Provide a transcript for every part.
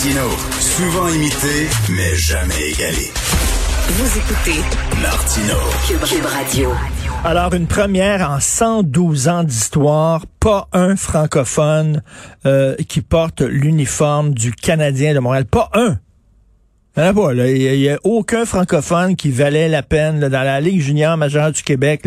Martino, souvent imité, mais jamais égalé. Vous écoutez Martino. Cube, Cube Radio. Alors, une première en 112 ans d'histoire, pas un francophone euh, qui porte l'uniforme du Canadien de Montréal. Pas un. Il n'y a a, aucun francophone qui valait la peine dans la Ligue junior majeure du Québec.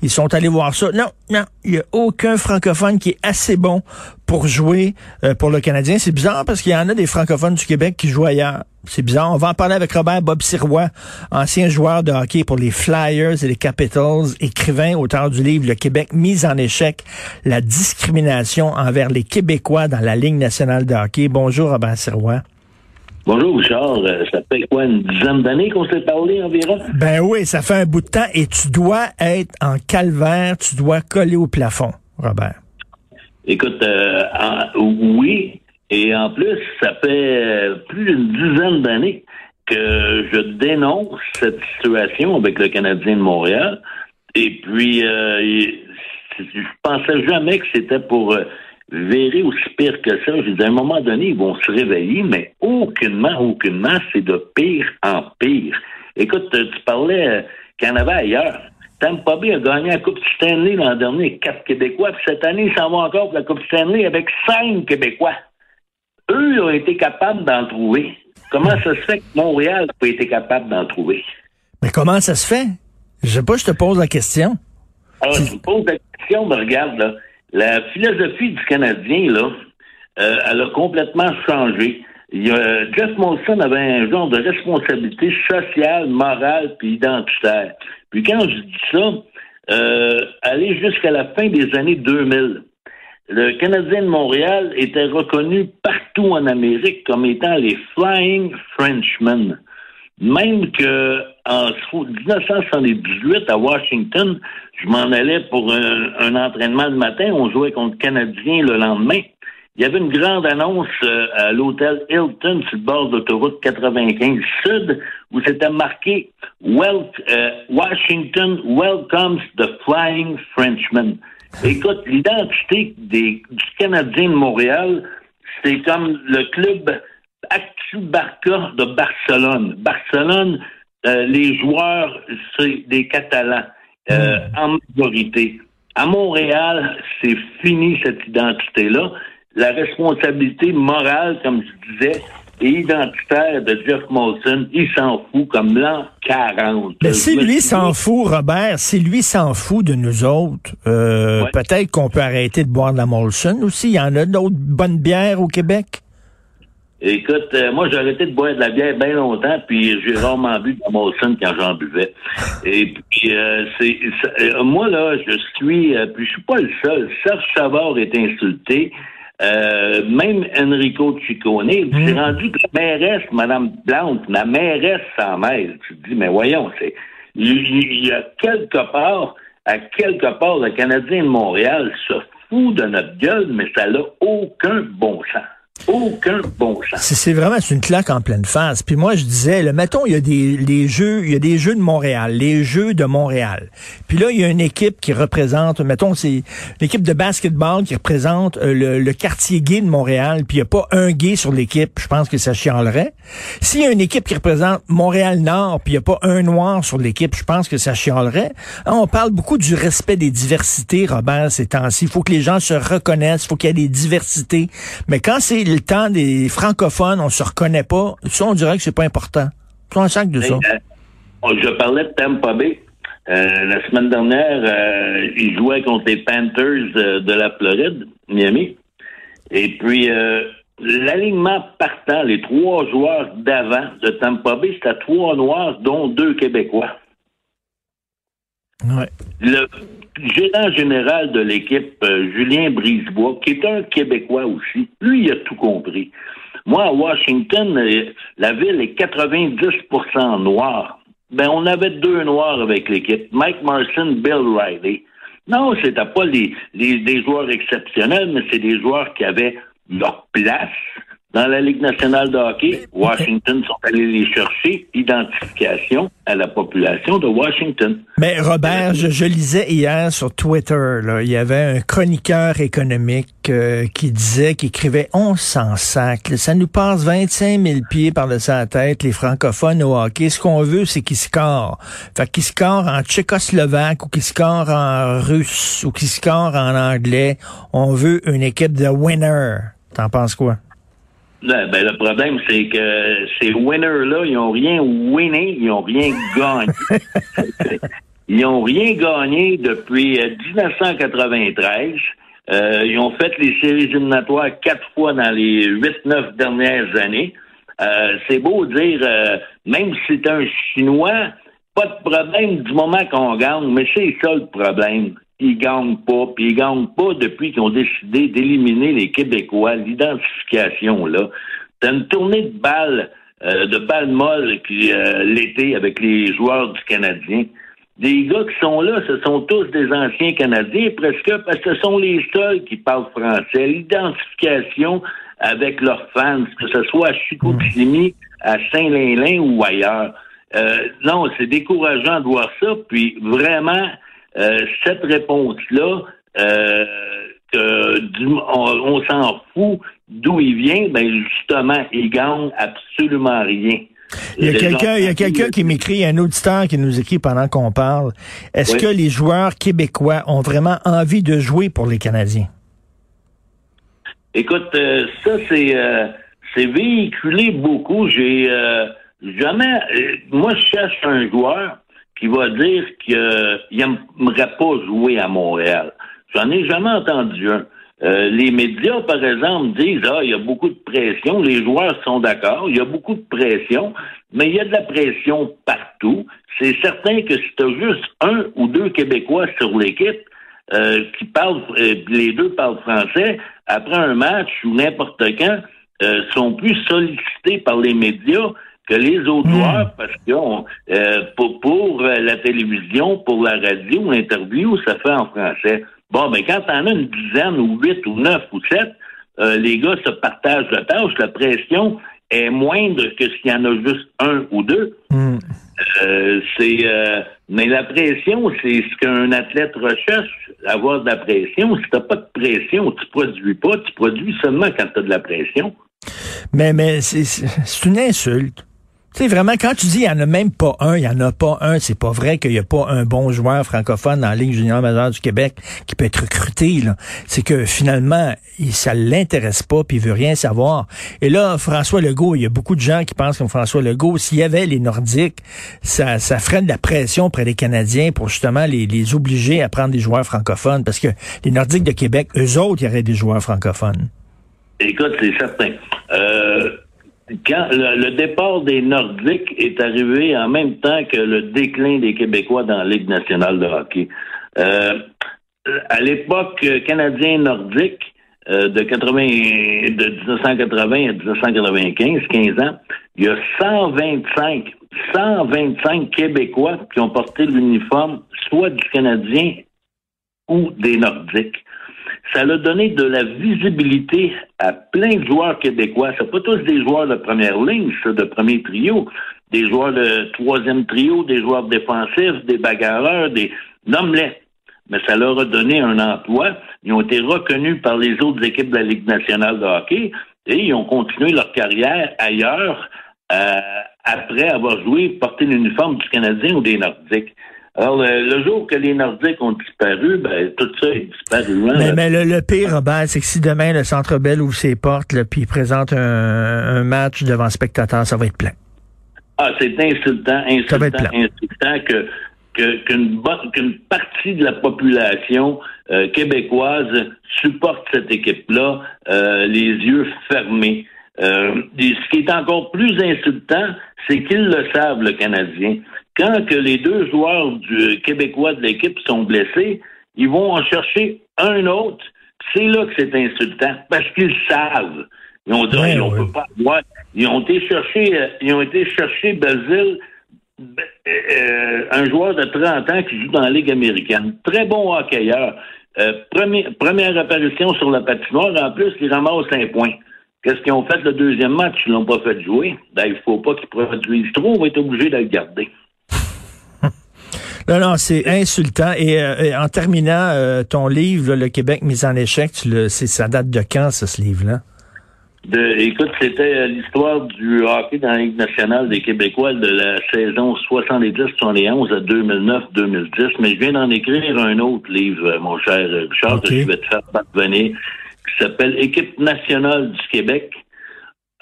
Ils sont allés voir ça. Non, non, il n'y a aucun francophone qui est assez bon pour jouer euh, pour le Canadien. C'est bizarre parce qu'il y en a des francophones du Québec qui jouent ailleurs. C'est bizarre. On va en parler avec Robert Bob Sirois, ancien joueur de hockey pour les Flyers et les Capitals, écrivain, auteur du livre Le Québec mise en échec, la discrimination envers les Québécois dans la Ligue nationale de hockey. Bonjour Robert Sirois. Bonjour Richard, Euh, ça fait quoi, une dizaine d'années qu'on s'est parlé environ? Ben oui, ça fait un bout de temps et tu dois être en calvaire, tu dois coller au plafond, Robert. Écoute, euh, en- oui, et en plus, ça fait euh, plus d'une dizaine d'années que je dénonce cette situation avec le Canadien de Montréal. Et puis, euh, je pensais jamais que c'était pour virer aussi pire que ça. J'ai dit, à un moment donné, ils vont se réveiller, mais aucunement, aucunement, c'est de pire en pire. Écoute, tu parlais euh, qu'il y en avait ailleurs. Tampa Bay a gagné la Coupe Stanley l'an dernier avec quatre Québécois, puis cette année, ils s'en vont encore pour la Coupe Stanley avec cinq Québécois. Eux ont été capables d'en trouver. Comment ça se fait que Montréal n'a pas été capable d'en trouver? Mais comment ça se fait? Je sais pas, je te pose la question. Alors, je me pose la question, mais regarde, là, la philosophie du Canadien, là, euh, elle a complètement changé. A, Jeff Molson avait un genre de responsabilité sociale, morale puis identitaire. Puis quand je dis ça, euh, aller jusqu'à la fin des années 2000, le Canadien de Montréal était reconnu partout en Amérique comme étant les Flying Frenchmen. Même que en 1978 à Washington, je m'en allais pour un, entraînement le matin, on jouait contre le Canadien le lendemain. Il y avait une grande annonce euh, à l'hôtel Hilton sur le bord d'autoroute 95 Sud où c'était marqué Wel- euh, Washington welcomes the Flying Frenchman. Écoute, l'identité du Canadien de Montréal, c'est comme le club Actu Barca de Barcelone. Barcelone, euh, les joueurs, c'est des Catalans euh, en majorité. À Montréal, c'est fini cette identité-là. La responsabilité morale, comme je disais, et identitaire de Jeff Molson, il s'en fout comme l'an 40. Mais si lui s'en fout, Robert, si lui s'en fout de nous autres, euh, Ouais. peut-être qu'on peut arrêter de boire de la Molson aussi. Il y en a d'autres bonnes bières au Québec? Écoute, euh, moi, j'ai arrêté de boire de la bière bien longtemps, puis j'ai rarement bu de la Molson quand j'en buvais. Et puis, euh, c'est, euh, moi, là, je suis, euh, puis je suis pas le seul. Serge Savard est insulté. Euh, même Enrico Ciccone, c'est rendu que la mairesse, Madame Plante, la mairesse s'en mêle. Tu te dis, mais voyons, c'est, il y a quelque part, à quelque part, le Canadien de Montréal se fout de notre gueule, mais ça n'a aucun bon sens. Aucun bon. C'est vraiment une claque en pleine face. Puis moi je disais, le mettons il y a des les jeux, il y a des jeux de Montréal, les jeux de Montréal. Puis là il y a une équipe qui représente, mettons c'est l'équipe de basketball qui représente euh, le, le quartier gay de Montréal. Puis il y a pas un gay sur l'équipe, je pense que ça chialerait. S'il y a une équipe qui représente Montréal Nord, puis il y a pas un noir sur l'équipe, je pense que ça chialerait. Hein, on parle beaucoup du respect des diversités, Robert, ces temps-ci. Il faut que les gens se reconnaissent, il faut qu'il y ait des diversités. Mais quand c'est le temps des francophones, on se reconnaît pas. Ça, on dirait que c'est pas important. Sac de ça. Euh, je parlais de Tampa Bay. Euh, la semaine dernière, euh, ils jouaient contre les Panthers euh, de la Floride, Miami. Et puis, euh, l'alignement partant, les trois joueurs d'avant de Tampa Bay, c'était trois Noirs, dont deux Québécois. Le gérant général de l'équipe, euh, Julien Brisebois, qui est un Québécois aussi, lui, il a tout compris. Moi, à Washington, euh, la ville est 90% noire. Ben, on avait deux noirs avec l'équipe. Mike Marson, Bill Riley. Non, c'était pas des joueurs exceptionnels, mais c'est des joueurs qui avaient leur place dans la Ligue nationale de hockey. Washington sont allés les chercher, identification à la population de Washington. Mais Robert, je, je lisais hier sur Twitter, là, il y avait un chroniqueur économique euh, qui disait, qui écrivait, on s'en sac, ça nous passe 25 000 pieds par-dessus la tête, les francophones au hockey. Ce qu'on veut, c'est qu'ils scorent. Fait qu'ils scorent en tchécoslovaque ou qu'ils scorent en russe ou qu'ils scorent en anglais. On veut une équipe de winner. T'en penses quoi? Ben, ben, le problème, c'est que ces winners-là, ils ont rien winné, ils ont rien gagné. ils ont rien gagné depuis 1993. Euh, ils ont fait les séries éliminatoires quatre fois dans les huit, neuf dernières années. Euh, c'est beau dire, euh, même si c'est un Chinois, pas de problème du moment qu'on gagne, mais c'est ça le problème ils gagnent pas, puis ils gagnent pas depuis qu'ils ont décidé d'éliminer les Québécois, l'identification, là. C'est une tournée de balles, euh, de balles molles euh, l'été avec les joueurs du Canadien. Des gars qui sont là, ce sont tous des anciens Canadiens, presque, parce que ce sont les seuls qui parlent français. L'identification avec leurs fans, que ce soit à Chicoutimi, à Saint-Lin-Lin ou ailleurs. Euh, non, c'est décourageant de voir ça, puis vraiment, cette réponse-là, euh, on, s'en fout d'où il vient, ben justement, il gagne absolument rien. Il y a quelqu'un, il y a quelqu'un qui m'écrit, un auditeur qui nous écrit pendant qu'on parle. Est-ce que les joueurs québécois ont vraiment envie de jouer pour les Canadiens? Écoute, euh, ça c'est c'est véhiculé beaucoup. J'ai jamais, moi je cherche un joueur qui va dire qu'il n'aimerait pas jouer à Montréal. J'en ai jamais entendu un. Euh, les médias, par exemple, disent Ah, il y a beaucoup de pression, les joueurs sont d'accord, il y a beaucoup de pression, mais il y a de la pression partout. C'est certain que si tu juste un ou deux Québécois sur l'équipe euh, qui parlent, euh, les deux parlent français, après un match ou n'importe quand, sont plus sollicités par les médias que les autres hmm. joueurs, parce que euh, pour, pour euh, la télévision, pour la radio, l'interview, ça fait en français. Bon, ben quand t'en as une dizaine ou huit ou neuf ou sept, euh, les gars se partagent la tâche, la pression est moindre que s'il y en a juste un ou deux. Hmm. c'est mais la pression, c'est ce qu'un athlète recherche, avoir de la pression. Si t'as pas de pression, tu produis pas, tu produis seulement quand tu as de la pression. Mais mais c'est une insulte. Tu sais, vraiment, quand tu dis il n'y en a même pas un, il n'y en a pas un, c'est pas vrai qu'il n'y a pas un bon joueur francophone dans la Ligue junior majeure du Québec qui peut être recruté. C'est que finalement, il, ça l'intéresse pas, puis il veut rien savoir. Et là, François Legault, il y a beaucoup de gens qui pensent comme François Legault, s'il y avait les Nordiques, ça, ça ferait de la pression auprès des Canadiens pour justement les, les obliger à prendre des joueurs francophones, parce que les Nordiques de Québec, eux autres, il y aurait des joueurs francophones. Écoute, c'est certain. Euh quand le, départ des Nordiques est arrivé en même temps que le déclin des Québécois dans la Ligue nationale de hockey. Euh, à l'époque canadien-nordique, euh, de, 80, de 1980 à 1995, 15 ans, il y a 125, 125 Québécois qui ont porté l'uniforme soit du Canadien ou des Nordiques ça a donné de la visibilité à plein de joueurs québécois. Ce pas tous des joueurs de première ligne, ça, de premier trio, des joueurs de troisième trio, des joueurs défensifs, des bagarreurs, des nomme Mais ça leur a donné un emploi. Ils ont été reconnus par les autres équipes de la Ligue nationale de hockey et ils ont continué leur carrière ailleurs euh, après avoir joué, porté l'uniforme du Canadien ou des Nordiques. Alors, le, jour que les Nordiques ont disparu, ben, tout ça est disparu. Hein. Mais, le, pire, Robert, c'est que si demain le Centre Bell ouvre ses portes, là, puis présente un, match devant spectateurs, ça va être plein. Ah, c'est insultant, insultant, insultant que qu'une qu'une partie de la population euh, québécoise supporte cette équipe-là euh, les yeux fermés. Euh, ce qui est encore plus insultant, c'est qu'ils le savent, le Canadien. Quand que les deux joueurs du québécois de l'équipe sont blessés, ils vont en chercher un autre. C'est là que c'est insultant, parce qu'ils savent. Ils ont dit, Ouais, on ouais. peut pas. Ouais, ils ont été chercher, euh, ils ont été chercher Basile, ben, euh, un joueur de 30 ans qui joue dans la Ligue américaine. Très bon hockeyeur. Euh, premier- première apparition sur la patinoire. En plus, il ramasse un point. Qu'est-ce qu'ils ont fait le deuxième match? Ils l'ont pas fait jouer. Ben, il faut pas qu'ils produisent trop. On va être obligé de le garder. Non, non, c'est insultant. Et, euh, et en terminant, euh, ton livre, là, Le Québec mis en échec, tu le, c'est, ça date de quand, ça, ce livre-là? De- écoute, c'était euh, l'histoire du hockey dans la Ligue nationale des Québécois de la saison 70-71 à 2009-2010. Mais je viens d'en écrire un autre livre, mon cher Richard, que je vais te faire parvenir, qui s'appelle Équipe nationale du Québec,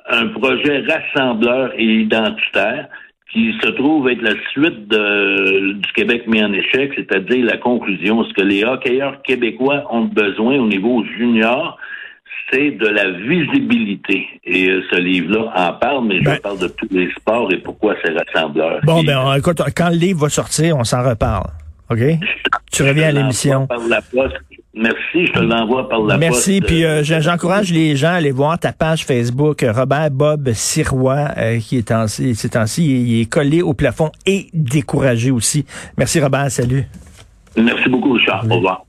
un projet rassembleur et identitaire qui se trouve être la suite de- du Québec mis en échec, c'est-à-dire la conclusion. Ce que les hockeyeurs québécois ont besoin au niveau junior, c'est de la visibilité. Et euh, ce livre-là en parle, mais Ben- je parle de tous les sports et pourquoi c'est rassembleur. Bon, Et ben, on- écoute, quand le livre va sortir, on s'en reparle. OK? Tu reviens à l'émission. l'envoie par la poste. Merci, je te l'envoie par la Merci. poste. Puis euh, euh, j'en- j'encourage les gens à aller voir ta page Facebook, euh, Robert Bob Sirois, euh, qui est en, ces temps-ci, il il est collé au plafond et découragé aussi. Merci Robert, salut. Merci beaucoup, Richard. Au revoir.